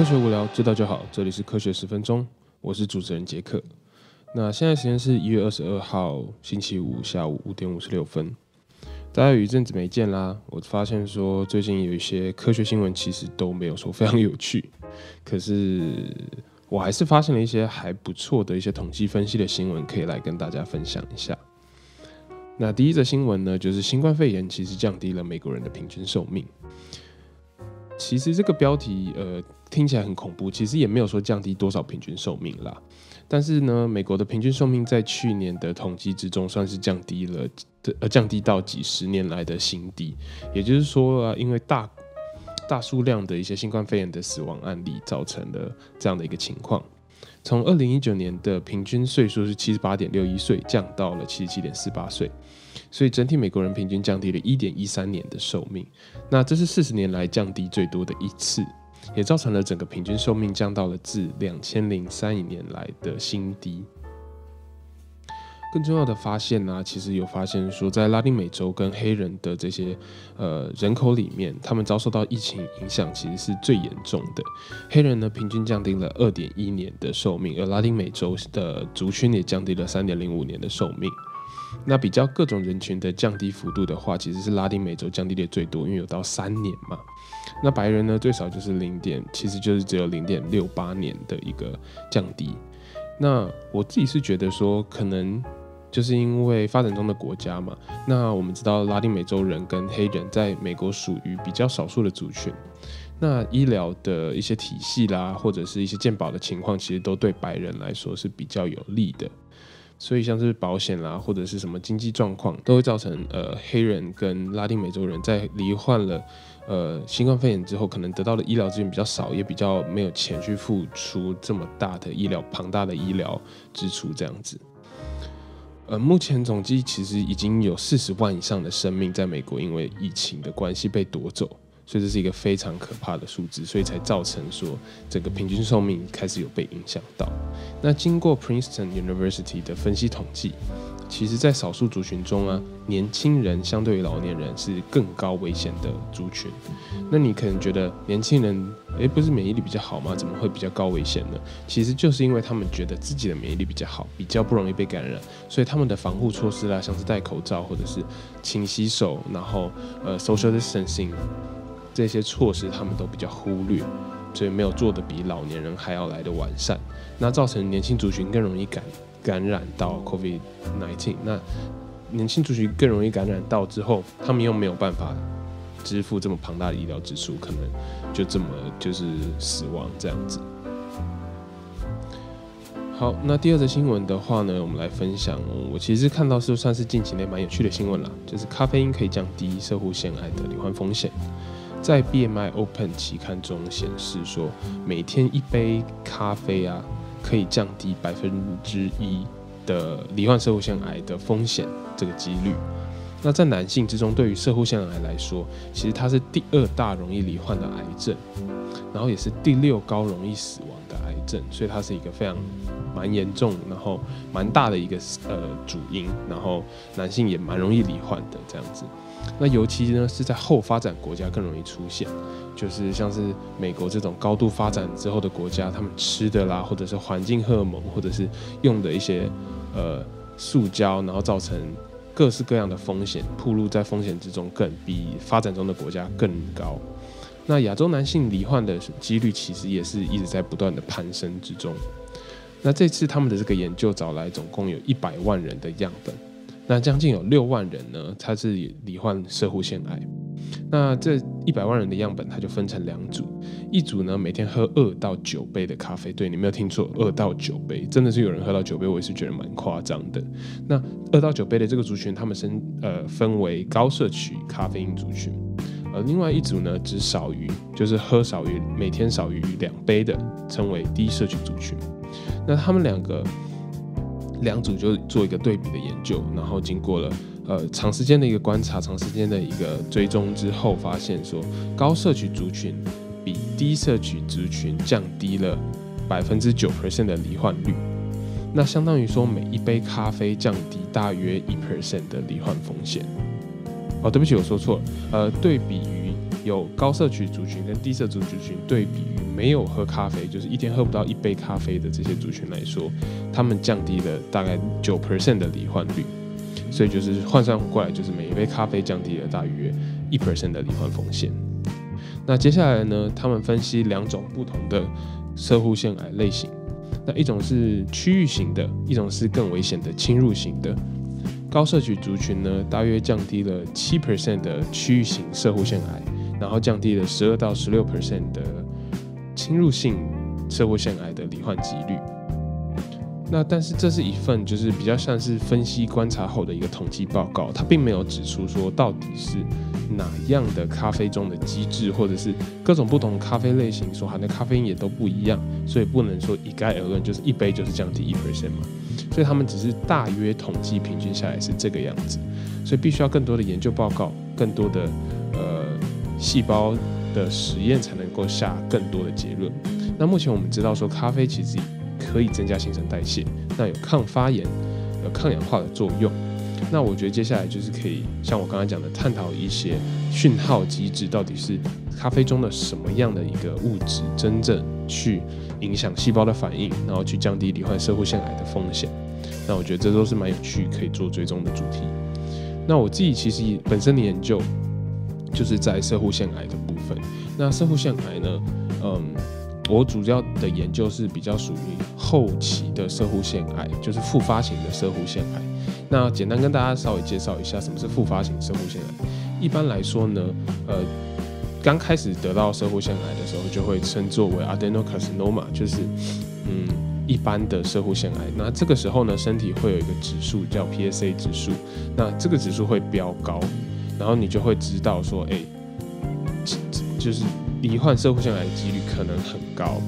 科学无聊，知道就好。这里是科学十分钟，我是主持人杰克。那现在时间是一月二十二号星期五下午五点五十六分。大家有一阵子没见啦，我发现说最近有一些科学新闻其实都没有说非常有趣，可是我还是发现了一些还不错的一些统计分析的新闻，可以来跟大家分享一下。那第一则新闻呢，就是新冠肺炎其实降低了美国人的平均寿命。其实这个标题呃听起来很恐怖，其实也没有说降低多少平均寿命啦。但是呢，美国的平均寿命在去年的统计之中算是降低了，呃降低到几十年来的新低。也就是说啊，因为大大数量的一些新冠肺炎的死亡案例，造成了这样的一个情况。从二零一九年的平均岁数是七十八点六一岁，降到了七十七点四八岁，所以整体美国人平均降低了一点一三年的寿命。那这是四十年来降低最多的一次，也造成了整个平均寿命降到了自两千零三年来的新低。更重要的发现呢，其实有发现说，在拉丁美洲跟黑人的这些呃人口里面，他们遭受到疫情影响其实是最严重的。黑人呢，平均降低了二点一年的寿命，而拉丁美洲的族群也降低了三点零五年的寿命。那比较各种人群的降低幅度的话，其实是拉丁美洲降低的最多，因为有到三年嘛。那白人呢，最少就是零点，其实就是只有零点六八年的一个降低。那我自己是觉得说，可能。就是因为发展中的国家嘛，那我们知道拉丁美洲人跟黑人在美国属于比较少数的族群，那医疗的一些体系啦，或者是一些健保的情况，其实都对白人来说是比较有利的，所以像是保险啦，或者是什么经济状况，都会造成呃黑人跟拉丁美洲人在罹患了呃新冠肺炎之后，可能得到的医疗资源比较少，也比较没有钱去付出这么大的医疗庞大的医疗支出这样子。呃，目前总计其实已经有四十万以上的生命在美国因为疫情的关系被夺走，所以这是一个非常可怕的数字，所以才造成说整个平均寿命开始有被影响到。那经过 Princeton University 的分析统计。其实，在少数族群中啊，年轻人相对于老年人是更高危险的族群。那你可能觉得年轻人，诶，不是免疫力比较好吗？怎么会比较高危险呢？其实就是因为他们觉得自己的免疫力比较好，比较不容易被感染，所以他们的防护措施啦，像是戴口罩或者是勤洗手，然后呃 social distancing 这些措施，他们都比较忽略，所以没有做的比老年人还要来的完善，那造成年轻族群更容易感。感染到 COVID-19，那年轻族群更容易感染到之后，他们又没有办法支付这么庞大的医疗支出，可能就这么就是死亡这样子。好，那第二则新闻的话呢，我们来分享。我其实看到是算是近期内蛮有趣的新闻啦，就是咖啡因可以降低射护腺癌的罹患风险。在 BMI Open 期刊中显示说，每天一杯咖啡啊。可以降低百分之一的罹患社会腺癌的风险这个几率。那在男性之中，对于社会腺癌来说，其实它是第二大容易罹患的癌症，然后也是第六高容易死亡的癌症，所以它是一个非常蛮严重，然后蛮大的一个呃主因，然后男性也蛮容易罹患的这样子。那尤其呢是在后发展国家更容易出现。就是像是美国这种高度发展之后的国家，他们吃的啦，或者是环境荷尔蒙，或者是用的一些呃塑胶，然后造成各式各样的风险，暴露在风险之中，更比发展中的国家更高。那亚洲男性罹患的几率其实也是一直在不断的攀升之中。那这次他们的这个研究找来总共有一百万人的样本，那将近有六万人呢，他是罹患射护腺癌。那这一百万人的样本，它就分成两组，一组呢每天喝二到九杯的咖啡，对你没有听错，二到九杯，真的是有人喝到九杯，我也是觉得蛮夸张的。那二到九杯的这个族群，他们分呃分为高摄取咖啡因族群，而另外一组呢只少于，就是喝少于每天少于两杯的，称为低摄取族群。那他们两个两组就做一个对比的研究，然后经过了。呃，长时间的一个观察，长时间的一个追踪之后，发现说高摄取族群比低摄取族群降低了百分之九 percent 的罹患率。那相当于说每一杯咖啡降低大约一 percent 的罹患风险。哦，对不起，我说错了。呃，对比于有高摄取族群跟低摄取族群对比没有喝咖啡，就是一天喝不到一杯咖啡的这些族群来说，他们降低了大概九 percent 的罹患率。所以就是换算过来，就是每一杯咖啡降低了大约一 percent 的罹患风险。那接下来呢，他们分析两种不同的射护腺癌类型。那一种是区域型的，一种是更危险的侵入型的。高摄取族群呢，大约降低了七 percent 的区域型射护腺癌，然后降低了十二到十六 percent 的侵入性射护腺癌的罹患几率。那但是这是一份就是比较像是分析观察后的一个统计报告，它并没有指出说到底是哪样的咖啡中的机制，或者是各种不同咖啡类型所含的咖啡因也都不一样，所以不能说一概而论，就是一杯就是降低一 percent 嘛。所以他们只是大约统计平均下来是这个样子，所以必须要更多的研究报告，更多的细胞的实验才能够下更多的结论。那目前我们知道说咖啡其实。可以增加新陈代谢，那有抗发炎、有抗氧化的作用。那我觉得接下来就是可以像我刚才讲的，探讨一些讯号机制，到底是咖啡中的什么样的一个物质真正去影响细胞的反应，然后去降低罹患社会腺癌的风险。那我觉得这都是蛮有趣可以做追踪的主题。那我自己其实本身的研究就是在社会腺癌的部分。那社会腺癌呢，嗯。我主要的研究是比较属于后期的射护腺癌，就是复发型的射护腺癌。那简单跟大家稍微介绍一下什么是复发型射护腺癌。一般来说呢，呃，刚开始得到射护腺癌的时候，就会称作为 adenocarcinoma，就是嗯一般的射护腺癌。那这个时候呢，身体会有一个指数叫 PSA 指数，那这个指数会飙高，然后你就会知道说，哎，就是。罹患社会腺癌的几率可能很高。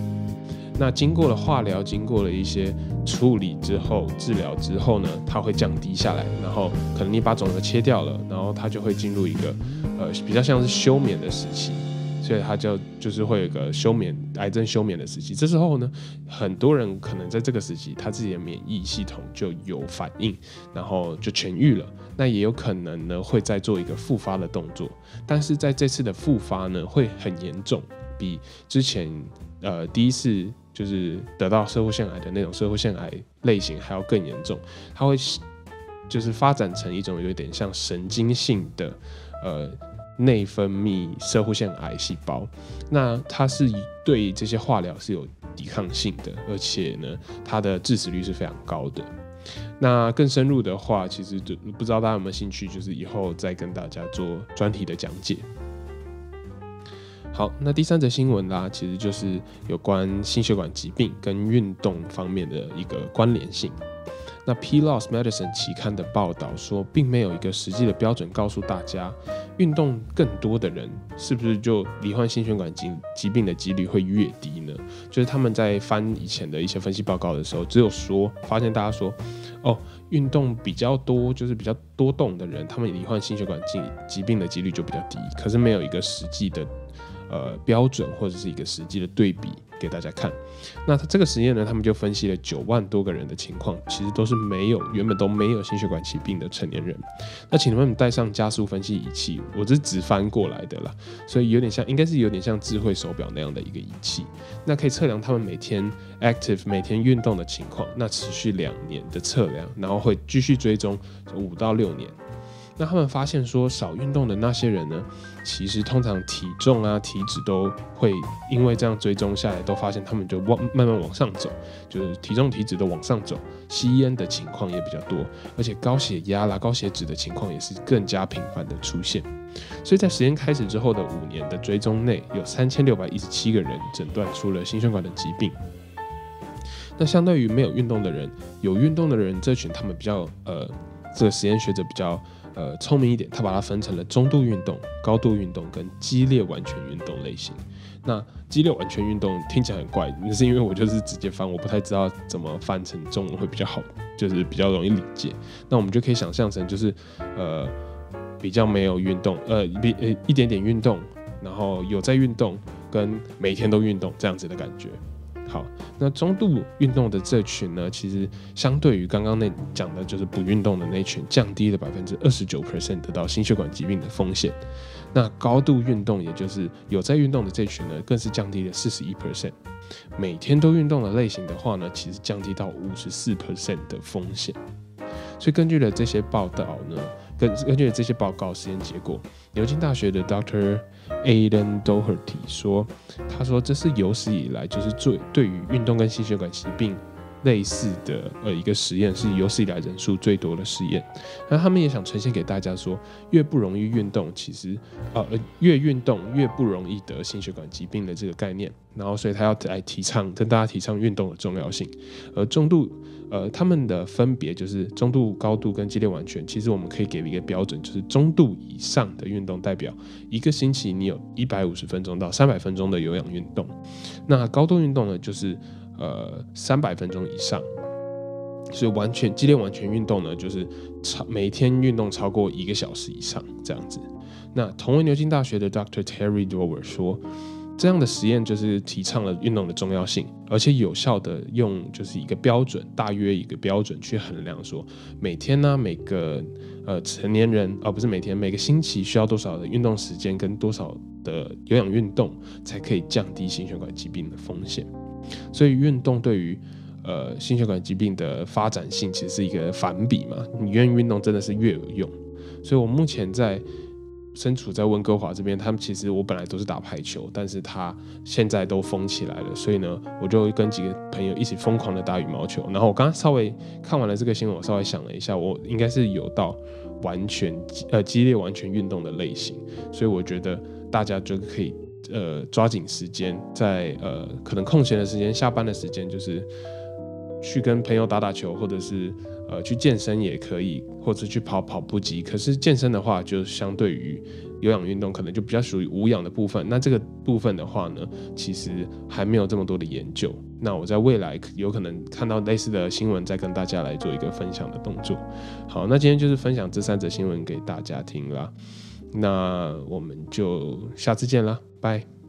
那经过了化疗，经过了一些处理之后，治疗之后呢，它会降低下来。然后可能你把肿瘤切掉了，然后它就会进入一个呃比较像是休眠的时期。所以它就就是会有一个休眠癌症休眠的时期。这时候呢，很多人可能在这个时期，他自己的免疫系统就有反应，然后就痊愈了。那也有可能呢，会再做一个复发的动作。但是在这次的复发呢，会很严重，比之前呃第一次就是得到社会腺癌的那种社会腺癌类型还要更严重。它会就是发展成一种有点像神经性的呃。内分泌射护腺癌细胞，那它是对这些化疗是有抵抗性的，而且呢，它的致死率是非常高的。那更深入的话，其实就不知道大家有没有兴趣，就是以后再跟大家做专题的讲解。好，那第三则新闻啦，其实就是有关心血管疾病跟运动方面的一个关联性。那《P. Loss Medicine》期刊的报道说，并没有一个实际的标准告诉大家，运动更多的人是不是就罹患心血管疾疾病的几率会越低呢？就是他们在翻以前的一些分析报告的时候，只有说发现大家说，哦，运动比较多，就是比较多动的人，他们罹患心血管疾疾病的几率就比较低。可是没有一个实际的。呃，标准或者是一个实际的对比给大家看。那他这个实验呢，他们就分析了九万多个人的情况，其实都是没有原本都没有心血管疾病的成年人。那请他们带上加速分析仪器，我这是直翻过来的啦，所以有点像，应该是有点像智慧手表那样的一个仪器，那可以测量他们每天 active 每天运动的情况，那持续两年的测量，然后会继续追踪五到六年。那他们发现说，少运动的那些人呢，其实通常体重啊、体脂都会因为这样追踪下来，都发现他们就往慢慢往上走，就是体重、体脂都往上走，吸烟的情况也比较多，而且高血压啦、高血脂的情况也是更加频繁的出现。所以在实验开始之后的五年的追踪内，有三千六百一十七个人诊断出了心血管的疾病。那相对于没有运动的人，有运动的人这群，他们比较呃，这个实验学者比较。呃，聪明一点，他把它分成了中度运动、高度运动跟激烈完全运动类型。那激烈完全运动听起来很怪，那是因为我就是直接翻，我不太知道怎么翻成中文会比较好，就是比较容易理解。那我们就可以想象成就是呃比较没有运动，呃比呃一点点运动，然后有在运动跟每天都运动这样子的感觉。好，那中度运动的这群呢，其实相对于刚刚那讲的，就是不运动的那群，降低了百分之二十九 percent 得到心血管疾病的风险。那高度运动，也就是有在运动的这群呢，更是降低了四十一 percent。每天都运动的类型的话呢，其实降低到五十四 percent 的风险。所以根据了这些报道呢，根根据这些报告实验结果，牛津大学的 Dr. Aiden Doherty 说，他说这是有史以来就是最对于运动跟心血管疾病。类似的呃一个实验是有史以来人数最多的实验，那他们也想呈现给大家说，越不容易运动，其实呃越运动越不容易得心血管疾病的这个概念。然后所以他要来提倡跟大家提倡运动的重要性。而重度呃他们的分别就是中度、高度跟激烈完全，其实我们可以给一个标准，就是中度以上的运动代表一个星期你有一百五十分钟到三百分钟的有氧运动，那高度运动呢就是。呃，三百分钟以上，所以完全激烈完全运动呢，就是超每天运动超过一个小时以上这样子。那同为牛津大学的 Dr. Terry Dover 说，这样的实验就是提倡了运动的重要性，而且有效的用就是一个标准，大约一个标准去衡量说，每天呢每个呃成年人，而不是每天每个星期需要多少的运动时间跟多少的有氧运动，才可以降低心血管疾病的风险。所以运动对于呃心血管疾病的发展性其实是一个反比嘛，你愿意运动真的是越有用。所以我目前在身处在温哥华这边，他们其实我本来都是打排球，但是他现在都封起来了，所以呢，我就跟几个朋友一起疯狂的打羽毛球。然后我刚刚稍微看完了这个新闻，我稍微想了一下，我应该是有到完全呃激烈完全运动的类型，所以我觉得大家就可以。呃，抓紧时间，在呃可能空闲的时间、下班的时间，就是去跟朋友打打球，或者是呃去健身也可以，或者去跑跑步机。可是健身的话，就相对于有氧运动，可能就比较属于无氧的部分。那这个部分的话呢，其实还没有这么多的研究。那我在未来有可能看到类似的新闻，再跟大家来做一个分享的动作。好，那今天就是分享这三则新闻给大家听啦。那我们就下次见啦，拜。